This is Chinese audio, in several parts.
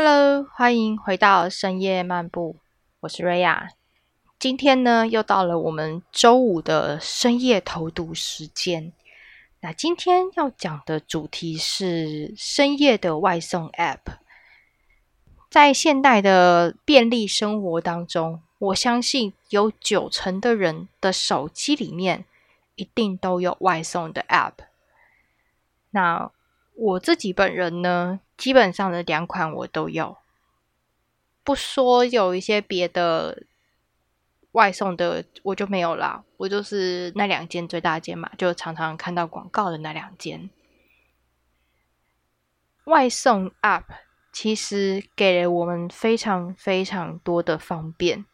Hello，欢迎回到深夜漫步，我是瑞亚。今天呢，又到了我们周五的深夜投读时间。那今天要讲的主题是深夜的外送 App。在现代的便利生活当中，我相信有九成的人的手机里面一定都有外送的 App。那我自己本人呢，基本上的两款我都有，不说有一些别的外送的我就没有啦，我就是那两间最大间嘛，就常常看到广告的那两间外送 App，其实给了我们非常非常多的方便，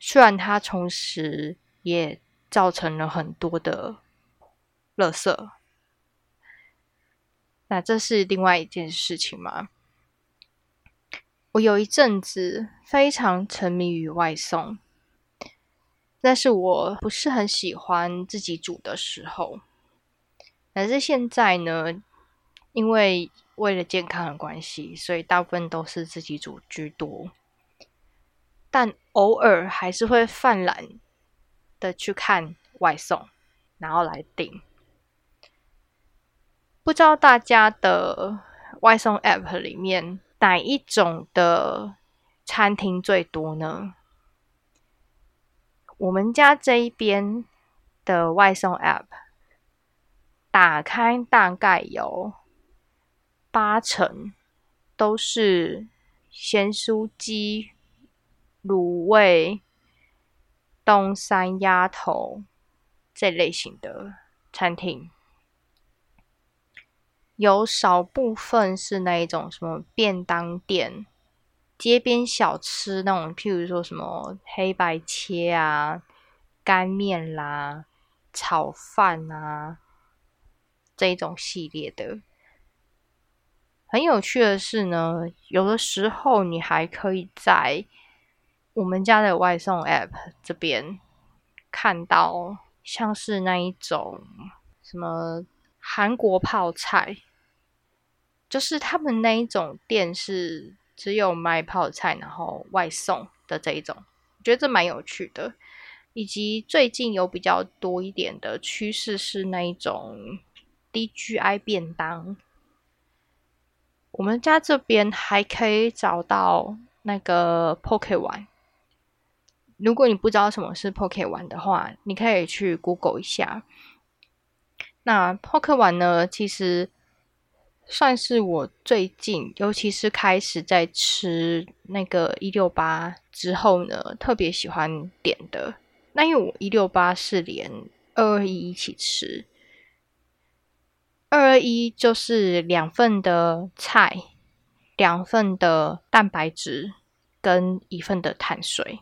虽然它同时也造成了很多的垃圾。那这是另外一件事情吗？我有一阵子非常沉迷于外送，但是我不是很喜欢自己煮的时候。但是现在呢，因为为了健康的关系，所以大部分都是自己煮居多。但偶尔还是会犯懒的去看外送，然后来订。不知道大家的外送 App 里面哪一种的餐厅最多呢？我们家这一边的外送 App 打开大概有八成都是咸酥鸡、卤味、东山鸭头这类型的餐厅。有少部分是那一种什么便当店、街边小吃那种，譬如说什么黑白切啊、干面啦、炒饭啊这一种系列的。很有趣的是呢，有的时候你还可以在我们家的外送 App 这边看到，像是那一种什么韩国泡菜。就是他们那一种店是只有卖泡菜，然后外送的这一种，我觉得这蛮有趣的。以及最近有比较多一点的趋势是那一种 DGI 便当。我们家这边还可以找到那个 Poke 玩。如果你不知道什么是 Poke 玩的话，你可以去 Google 一下。那 Poke 玩呢，其实。算是我最近，尤其是开始在吃那个一六八之后呢，特别喜欢点的。那因为我一六八是连二二一一起吃，二二一就是两份的菜，两份的蛋白质跟一份的碳水。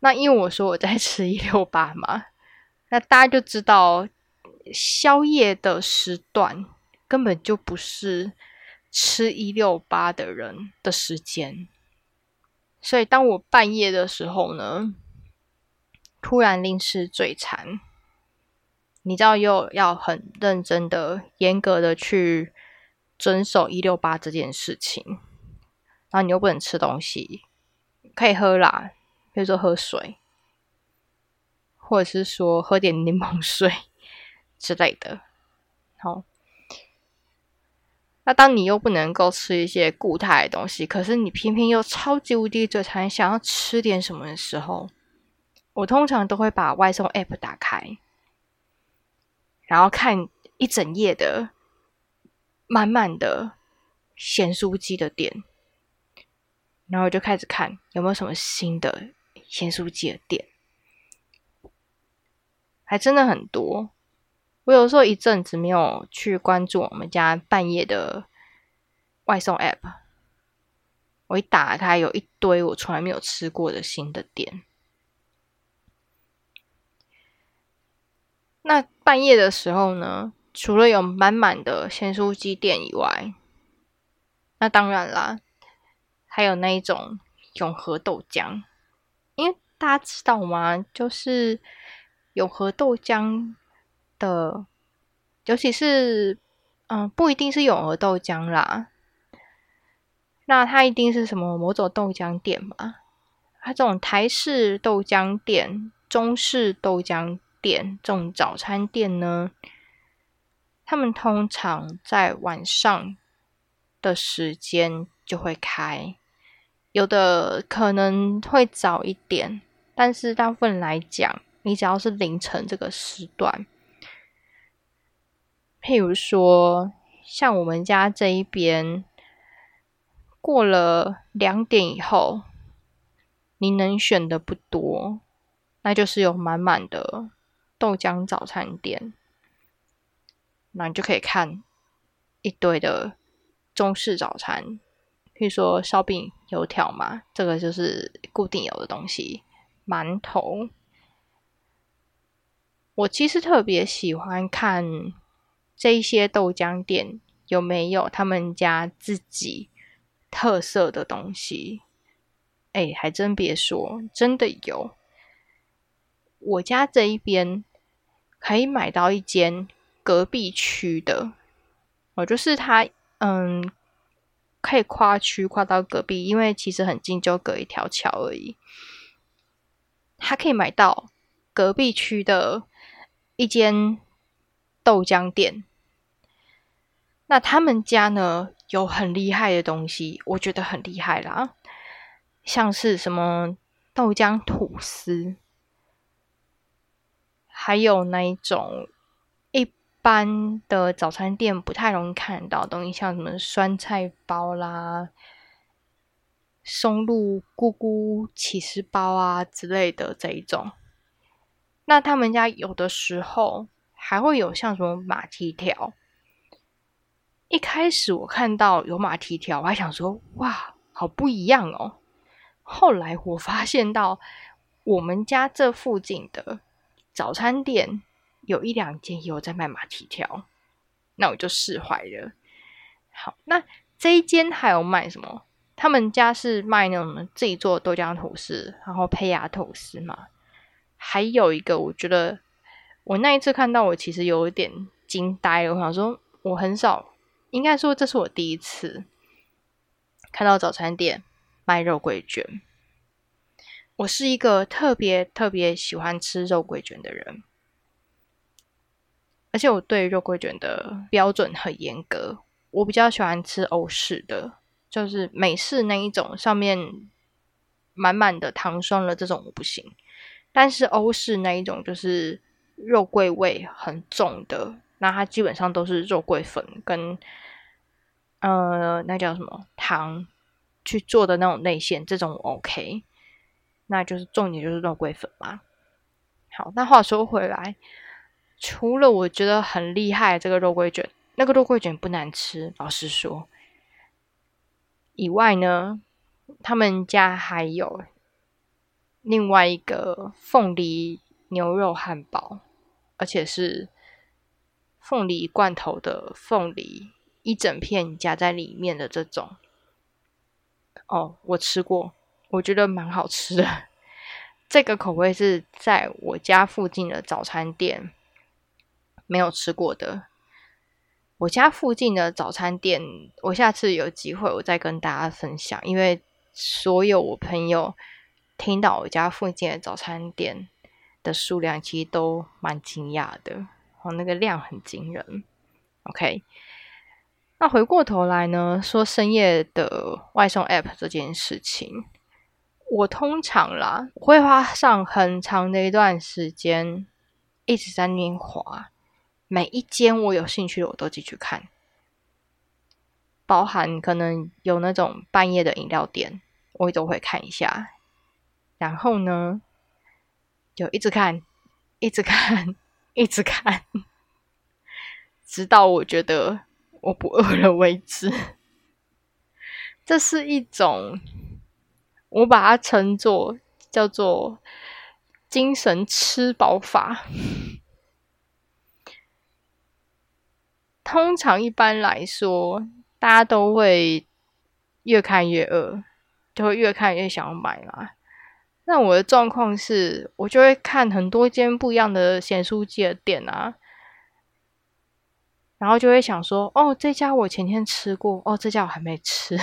那因为我说我在吃一六八嘛，那大家就知道宵夜的时段。根本就不是吃一六八的人的时间，所以当我半夜的时候呢，突然临时嘴馋，你知道又要很认真的、严格的去遵守一六八这件事情，然后你又不能吃东西，可以喝啦，比如说喝水，或者是说喝点柠檬水 之类的，好。那当你又不能够吃一些固态的东西，可是你偏偏又超级无敌嘴馋，想要吃点什么的时候，我通常都会把外送 App 打开，然后看一整页的满满的咸酥鸡的店，然后就开始看有没有什么新的咸酥鸡的店，还真的很多。我有时候一阵子没有去关注我们家半夜的外送 App，我一打开有一堆我从来没有吃过的新的店。那半夜的时候呢，除了有满满的鲜蔬鸡店以外，那当然啦，还有那一种永和豆浆，因为大家知道吗？就是永和豆浆。的，尤其是，嗯，不一定是永和豆浆啦。那它一定是什么某种豆浆店嘛？它这种台式豆浆店、中式豆浆店这种早餐店呢，他们通常在晚上的时间就会开，有的可能会早一点，但是大部分来讲，你只要是凌晨这个时段，譬如说像我们家这一边。过了两点以后，你能选的不多，那就是有满满的豆浆早餐店，那你就可以看一堆的中式早餐，譬如说烧饼、油条嘛，这个就是固定有的东西，馒头。我其实特别喜欢看这一些豆浆店有没有他们家自己。特色的东西，哎，还真别说，真的有。我家这一边可以买到一间隔壁区的，哦，就是它，嗯，可以跨区跨到隔壁，因为其实很近，就隔一条桥而已。它可以买到隔壁区的一间豆浆店。那他们家呢有很厉害的东西，我觉得很厉害啦，像是什么豆浆吐司，还有那一种一般的早餐店不太容易看到的东西，像什么酸菜包啦、松露菇菇起司包啊之类的这一种。那他们家有的时候还会有像什么马蹄条。一开始我看到有马蹄条，我还想说哇，好不一样哦。后来我发现到我们家这附近的早餐店有一两间有在卖马蹄条，那我就释怀了。好，那这一间还有卖什么？他们家是卖那种自己做豆浆吐司，然后胚芽吐司嘛。还有一个，我觉得我那一次看到，我其实有一点惊呆了。我想说，我很少。应该说，这是我第一次看到早餐店卖肉桂卷。我是一个特别特别喜欢吃肉桂卷的人，而且我对肉桂卷的标准很严格。我比较喜欢吃欧式的，就是美式那一种，上面满满的糖霜的这种我不行。但是欧式那一种，就是肉桂味很重的。那它基本上都是肉桂粉跟呃，那叫什么糖去做的那种内馅，这种 OK。那就是重点就是肉桂粉嘛。好，那话说回来，除了我觉得很厉害这个肉桂卷，那个肉桂卷不难吃，老实说。以外呢，他们家还有另外一个凤梨牛肉汉堡，而且是。凤梨罐头的凤梨一整片夹在里面的这种，哦，我吃过，我觉得蛮好吃的。这个口味是在我家附近的早餐店没有吃过的。我家附近的早餐店，我下次有机会我再跟大家分享。因为所有我朋友听到我家附近的早餐店的数量，其实都蛮惊讶的。哦，那个量很惊人。OK，那回过头来呢，说深夜的外送 App 这件事情，我通常啦会花上很长的一段时间一直在那边滑，每一间我有兴趣的我都进去看，包含可能有那种半夜的饮料店，我也都会看一下。然后呢，就一直看，一直看。一直看，直到我觉得我不饿了为止。这是一种，我把它称作叫做精神吃饱法。通常一般来说，大家都会越看越饿，就会越看越想要买嘛。那我的状况是，我就会看很多间不一样的咸酥鸡的店啊，然后就会想说，哦，这家我前天吃过，哦，这家我还没吃，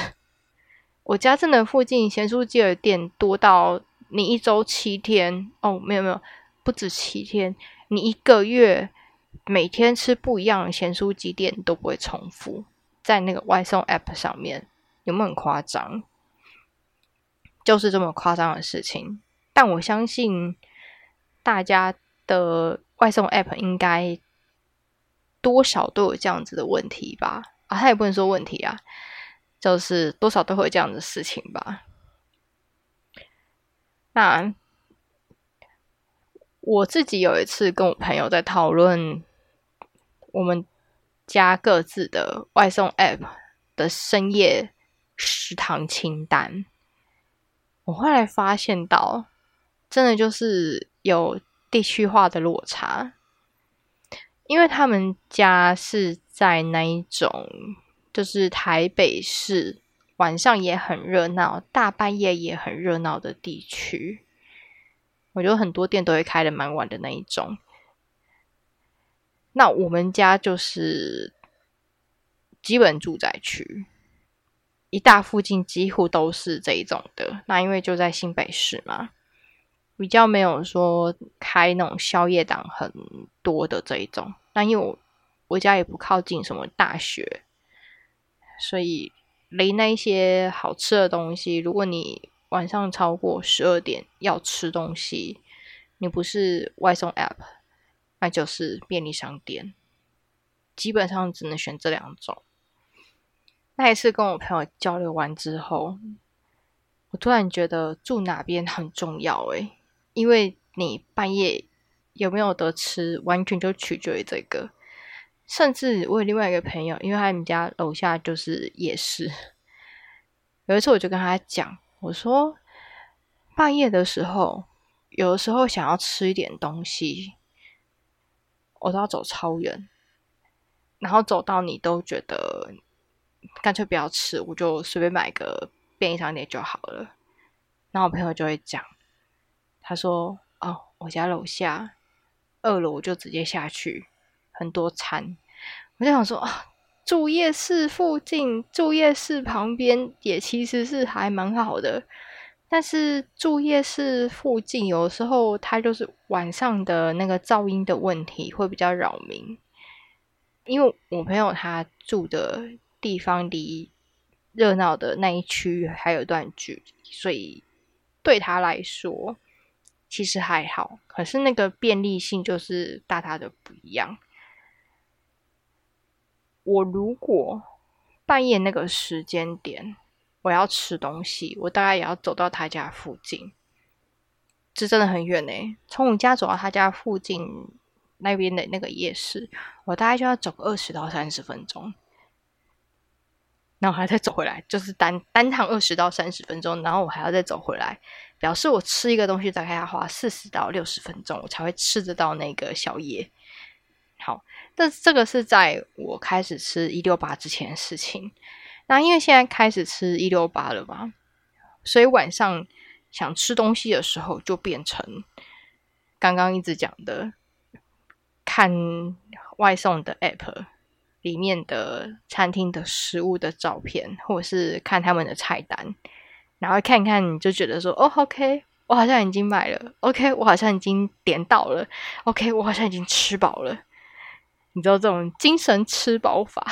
我家真的附近咸酥鸡的店多到你一周七天哦，没有没有，不止七天，你一个月每天吃不一样的咸酥鸡店都不会重复，在那个外送 App 上面有没有很夸张？就是这么夸张的事情，但我相信大家的外送 App 应该多少都有这样子的问题吧？啊，他也不能说问题啊。就是多少都会这样的事情吧。那我自己有一次跟我朋友在讨论我们家各自的外送 App 的深夜食堂清单，我后来发现到，真的就是有地区化的落差，因为他们家是在那一种。就是台北市晚上也很热闹，大半夜也很热闹的地区，我觉得很多店都会开的蛮晚的那一种。那我们家就是基本住宅区，一大附近几乎都是这一种的。那因为就在新北市嘛，比较没有说开那种宵夜档很多的这一种。那因为我我家也不靠近什么大学。所以，离那一些好吃的东西，如果你晚上超过十二点要吃东西，你不是外送 App，那就是便利商店，基本上只能选这两种。那一次跟我朋友交流完之后，我突然觉得住哪边很重要诶，因为你半夜有没有得吃，完全就取决于这个。甚至我有另外一个朋友，因为他们家楼下就是夜市。有一次我就跟他讲，我说半夜的时候，有的时候想要吃一点东西，我都要走超远，然后走到你都觉得干脆不要吃，我就随便买个便利商店就好了。然后我朋友就会讲，他说：“哦，我家楼下二楼，就直接下去。”很多餐，我就想说啊，住夜市附近，住夜市旁边也其实是还蛮好的。但是住夜市附近，有时候它就是晚上的那个噪音的问题会比较扰民。因为我朋友他住的地方离热闹的那一区还有一段距离，所以对他来说其实还好。可是那个便利性就是大大的不一样。我如果半夜那个时间点我要吃东西，我大概也要走到他家附近，这真的很远呢。从我家走到他家附近那边的那个夜市，我大概就要走二十到三十分钟，然后还要再走回来，就是单单趟二十到三十分钟，然后我还要再走回来，表示我吃一个东西大概要花四十到六十分钟，我才会吃得到那个宵夜。好，这这个是在我开始吃一六八之前的事情。那因为现在开始吃一六八了嘛，所以晚上想吃东西的时候，就变成刚刚一直讲的，看外送的 app 里面的餐厅的食物的照片，或者是看他们的菜单，然后看看你就觉得说，哦，OK，我好像已经买了，OK，我好像已经点到了，OK，我好像已经吃饱了。你知道这种精神吃饱法，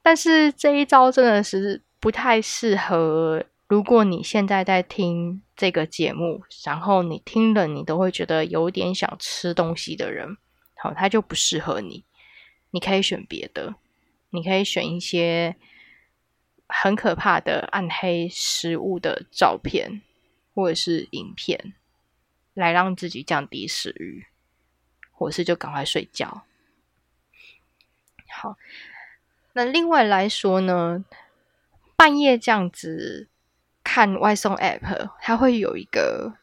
但是这一招真的是不太适合。如果你现在在听这个节目，然后你听了你都会觉得有点想吃东西的人，好，它就不适合你。你可以选别的，你可以选一些很可怕的暗黑食物的照片或者是影片，来让自己降低食欲。我是就赶快睡觉。好，那另外来说呢，半夜这样子看外送 App，它会有一个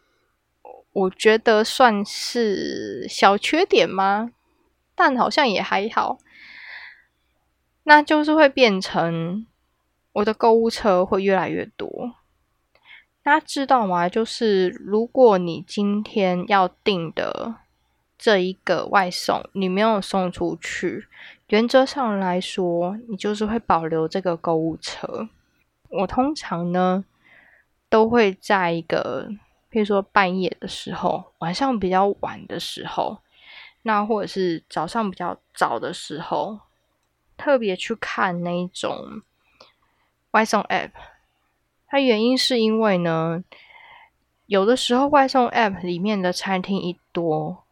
我觉得算是小缺点吗？但好像也还好。那就是会变成我的购物车会越来越多。大家知道吗？就是如果你今天要订的。这一个外送你没有送出去，原则上来说，你就是会保留这个购物车。我通常呢都会在一个，比如说半夜的时候，晚上比较晚的时候，那或者是早上比较早的时候，特别去看那一种外送 App。它原因是因为呢，有的时候外送 App 里面的餐厅一多，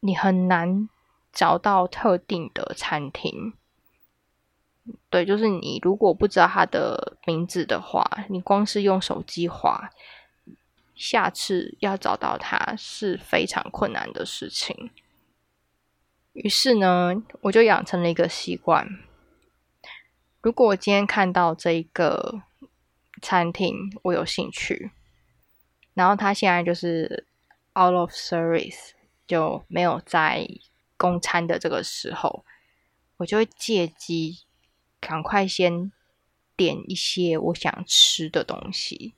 你很难找到特定的餐厅。对，就是你如果不知道它的名字的话，你光是用手机划，下次要找到它是非常困难的事情。于是呢，我就养成了一个习惯：如果我今天看到这一个餐厅，我有兴趣，然后他现在就是 out of service，就没有在供餐的这个时候，我就会借机。赶快先点一些我想吃的东西，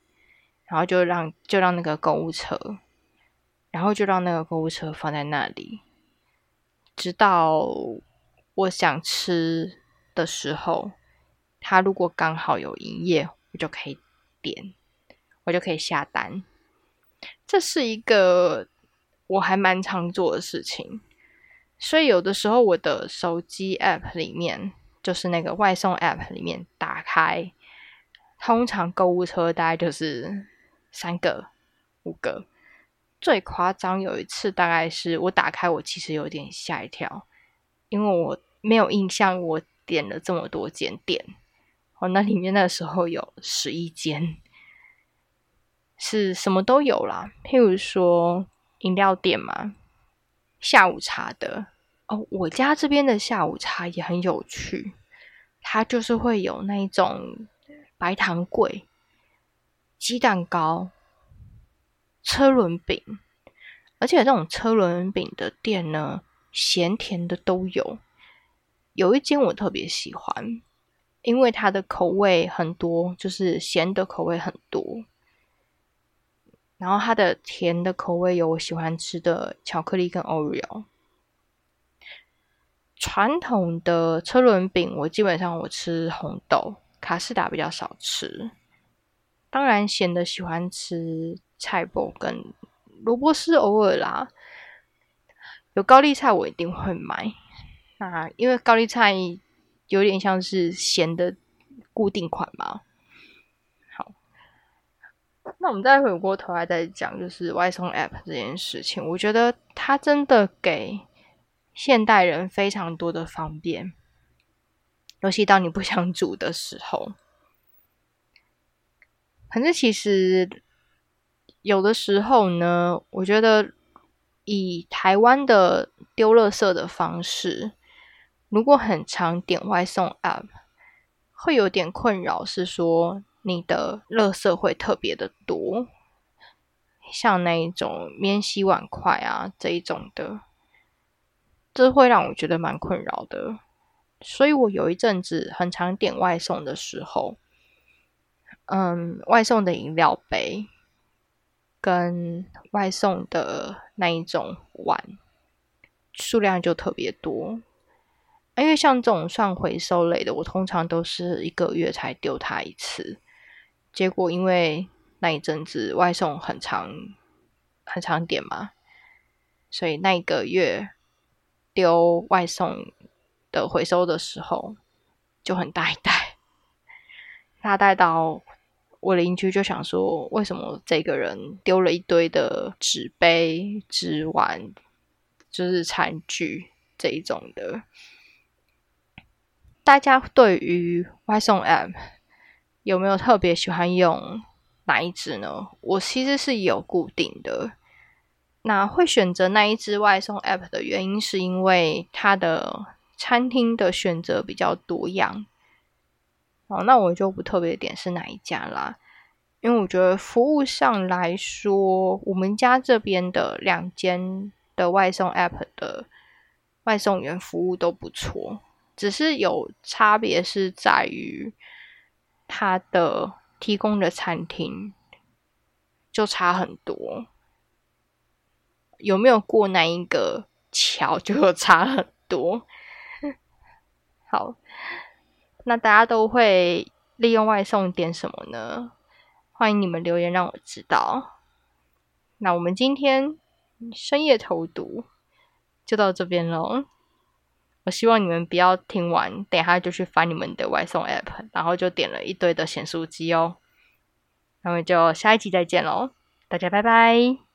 然后就让就让那个购物车，然后就让那个购物车放在那里，直到我想吃的时候，他如果刚好有营业，我就可以点，我就可以下单。这是一个我还蛮常做的事情，所以有的时候我的手机 App 里面。就是那个外送 App 里面打开，通常购物车大概就是三个、五个，最夸张有一次大概是我打开，我其实有点吓一跳，因为我没有印象我点了这么多间店，哦，那里面那时候有十一间，是什么都有啦，譬如说饮料店嘛，下午茶的。哦，我家这边的下午茶也很有趣，它就是会有那一种白糖桂、鸡蛋糕、车轮饼，而且这种车轮饼的店呢，咸甜的都有。有一间我特别喜欢，因为它的口味很多，就是咸的口味很多，然后它的甜的口味有我喜欢吃的巧克力跟 Oreo。传统的车轮饼，我基本上我吃红豆，卡士达比较少吃。当然咸的喜欢吃菜包跟萝卜丝，偶尔啦。有高丽菜我一定会买，那因为高丽菜有点像是咸的固定款嘛。好，那我们再回过头来再讲，就是外送 App 这件事情，我觉得它真的给。现代人非常多的方便，尤其当你不想煮的时候。反正其实有的时候呢，我觉得以台湾的丢垃圾的方式，如果很常点外送 App，会有点困扰，是说你的垃圾会特别的多，像那一种免洗碗筷啊这一种的。这会让我觉得蛮困扰的，所以我有一阵子很常点外送的时候，嗯，外送的饮料杯跟外送的那一种碗数量就特别多，因为像这种算回收类的，我通常都是一个月才丢它一次，结果因为那一阵子外送很长很长点嘛，所以那一个月。丢外送的回收的时候就很大一袋，他带到我邻居就想说，为什么这个人丢了一堆的纸杯、纸碗，就是餐具这一种的？大家对于外送 App 有没有特别喜欢用哪一支呢？我其实是有固定的。那会选择那一支外送 App 的原因，是因为它的餐厅的选择比较多样。哦，那我就不特别点是哪一家啦，因为我觉得服务上来说，我们家这边的两间的外送 App 的外送员服务都不错，只是有差别是在于它的提供的餐厅就差很多。有没有过那一个桥，就差很多。好，那大家都会利用外送点什么呢？欢迎你们留言让我知道。那我们今天深夜投毒就到这边喽。我希望你们不要听完，等一下就去翻你们的外送 app，然后就点了一堆的咸酥鸡哦。那我们就下一集再见喽，大家拜拜。